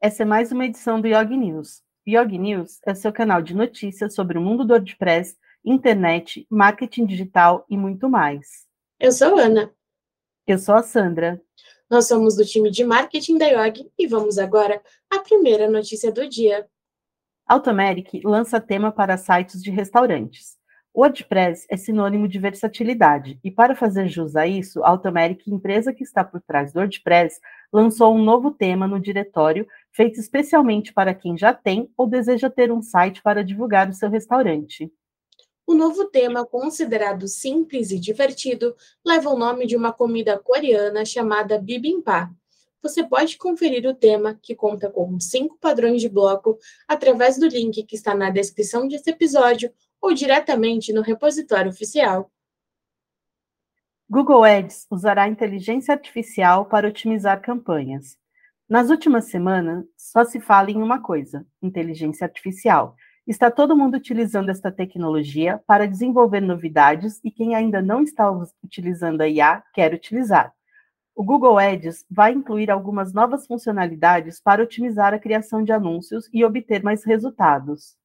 Essa é mais uma edição do Yog News. Yog News é seu canal de notícias sobre o mundo do WordPress, internet, marketing digital e muito mais. Eu sou Ana. Eu sou a Sandra. Nós somos do time de marketing da Yog e vamos agora à primeira notícia do dia. Automeric lança tema para sites de restaurantes. WordPress é sinônimo de versatilidade, e para fazer jus a isso, a Automeric, empresa que está por trás do WordPress, lançou um novo tema no diretório, feito especialmente para quem já tem ou deseja ter um site para divulgar o seu restaurante. O novo tema, considerado simples e divertido, leva o nome de uma comida coreana chamada bibimbap. Você pode conferir o tema, que conta com cinco padrões de bloco, através do link que está na descrição desse episódio ou diretamente no repositório oficial. Google Ads usará inteligência artificial para otimizar campanhas. Nas últimas semanas, só se fala em uma coisa: inteligência artificial. Está todo mundo utilizando esta tecnologia para desenvolver novidades e quem ainda não está utilizando a IA quer utilizar. O Google Ads vai incluir algumas novas funcionalidades para otimizar a criação de anúncios e obter mais resultados.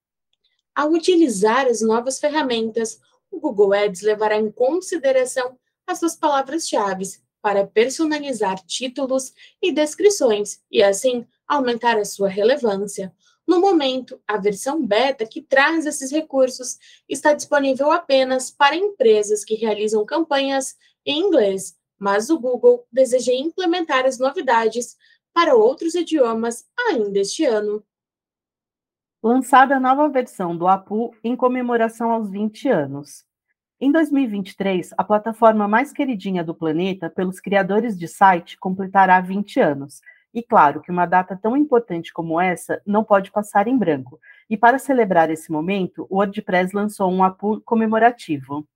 Ao utilizar as novas ferramentas, o Google Ads levará em consideração as suas palavras-chave para personalizar títulos e descrições e, assim, aumentar a sua relevância. No momento, a versão beta que traz esses recursos está disponível apenas para empresas que realizam campanhas em inglês, mas o Google deseja implementar as novidades para outros idiomas ainda este ano lançada a nova versão do APU em comemoração aos 20 anos. Em 2023, a plataforma mais queridinha do planeta pelos criadores de site completará 20 anos. E claro que uma data tão importante como essa não pode passar em branco. E para celebrar esse momento, o WordPress lançou um APU comemorativo.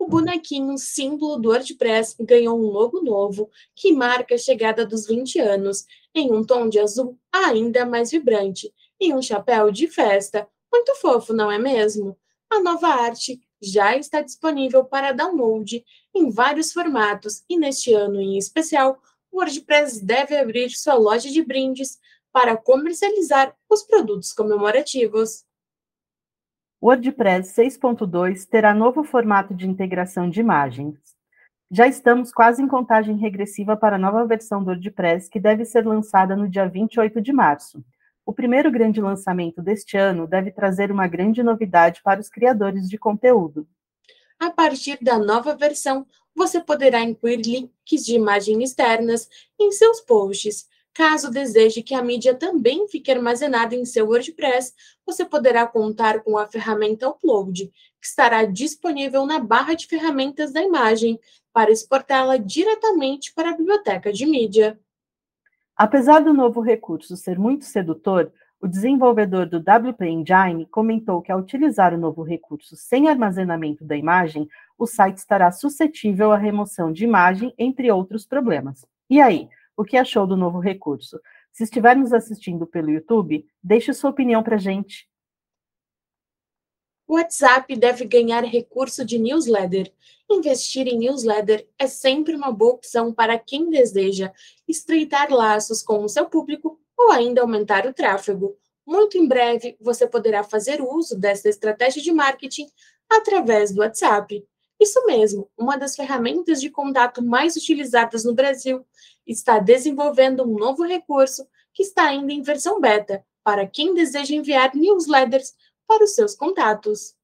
O bonequinho símbolo do WordPress ganhou um logo novo que marca a chegada dos 20 anos, em um tom de azul ainda mais vibrante, e um chapéu de festa. Muito fofo, não é mesmo? A nova arte já está disponível para download em vários formatos e neste ano em especial, o WordPress deve abrir sua loja de brindes para comercializar os produtos comemorativos. WordPress 6.2 terá novo formato de integração de imagens. Já estamos quase em contagem regressiva para a nova versão do WordPress, que deve ser lançada no dia 28 de março. O primeiro grande lançamento deste ano deve trazer uma grande novidade para os criadores de conteúdo. A partir da nova versão, você poderá incluir links de imagens externas em seus posts. Caso deseje que a mídia também fique armazenada em seu WordPress, você poderá contar com a ferramenta Upload, que estará disponível na barra de ferramentas da imagem para exportá-la diretamente para a biblioteca de mídia. Apesar do novo recurso ser muito sedutor, o desenvolvedor do WP Engine comentou que ao utilizar o novo recurso sem armazenamento da imagem, o site estará suscetível à remoção de imagem, entre outros problemas. E aí, o que achou do novo recurso? Se estiver nos assistindo pelo YouTube, deixe sua opinião para gente. O WhatsApp deve ganhar recurso de newsletter. Investir em newsletter é sempre uma boa opção para quem deseja estreitar laços com o seu público ou ainda aumentar o tráfego. Muito em breve, você poderá fazer uso dessa estratégia de marketing através do WhatsApp. Isso mesmo, uma das ferramentas de contato mais utilizadas no Brasil está desenvolvendo um novo recurso que está ainda em versão beta para quem deseja enviar newsletters para os seus contatos.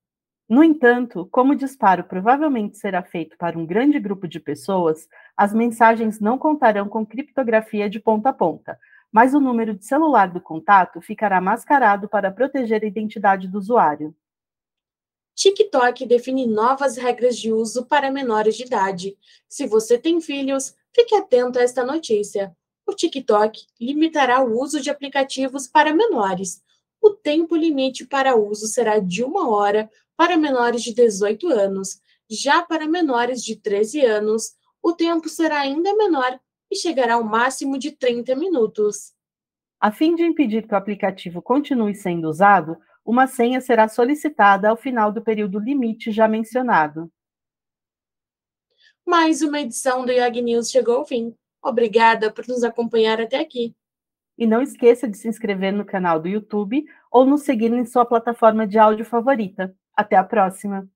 No entanto, como o disparo provavelmente será feito para um grande grupo de pessoas, as mensagens não contarão com criptografia de ponta a ponta, mas o número de celular do contato ficará mascarado para proteger a identidade do usuário. TikTok define novas regras de uso para menores de idade. Se você tem filhos, fique atento a esta notícia. O TikTok limitará o uso de aplicativos para menores, o tempo limite para uso será de uma hora para menores de 18 anos. Já para menores de 13 anos, o tempo será ainda menor e chegará ao máximo de 30 minutos. A fim de impedir que o aplicativo continue sendo usado, uma senha será solicitada ao final do período limite já mencionado. Mais uma edição do Yag News chegou ao fim. Obrigada por nos acompanhar até aqui. E não esqueça de se inscrever no canal do YouTube ou nos seguir em sua plataforma de áudio favorita. Até a próxima!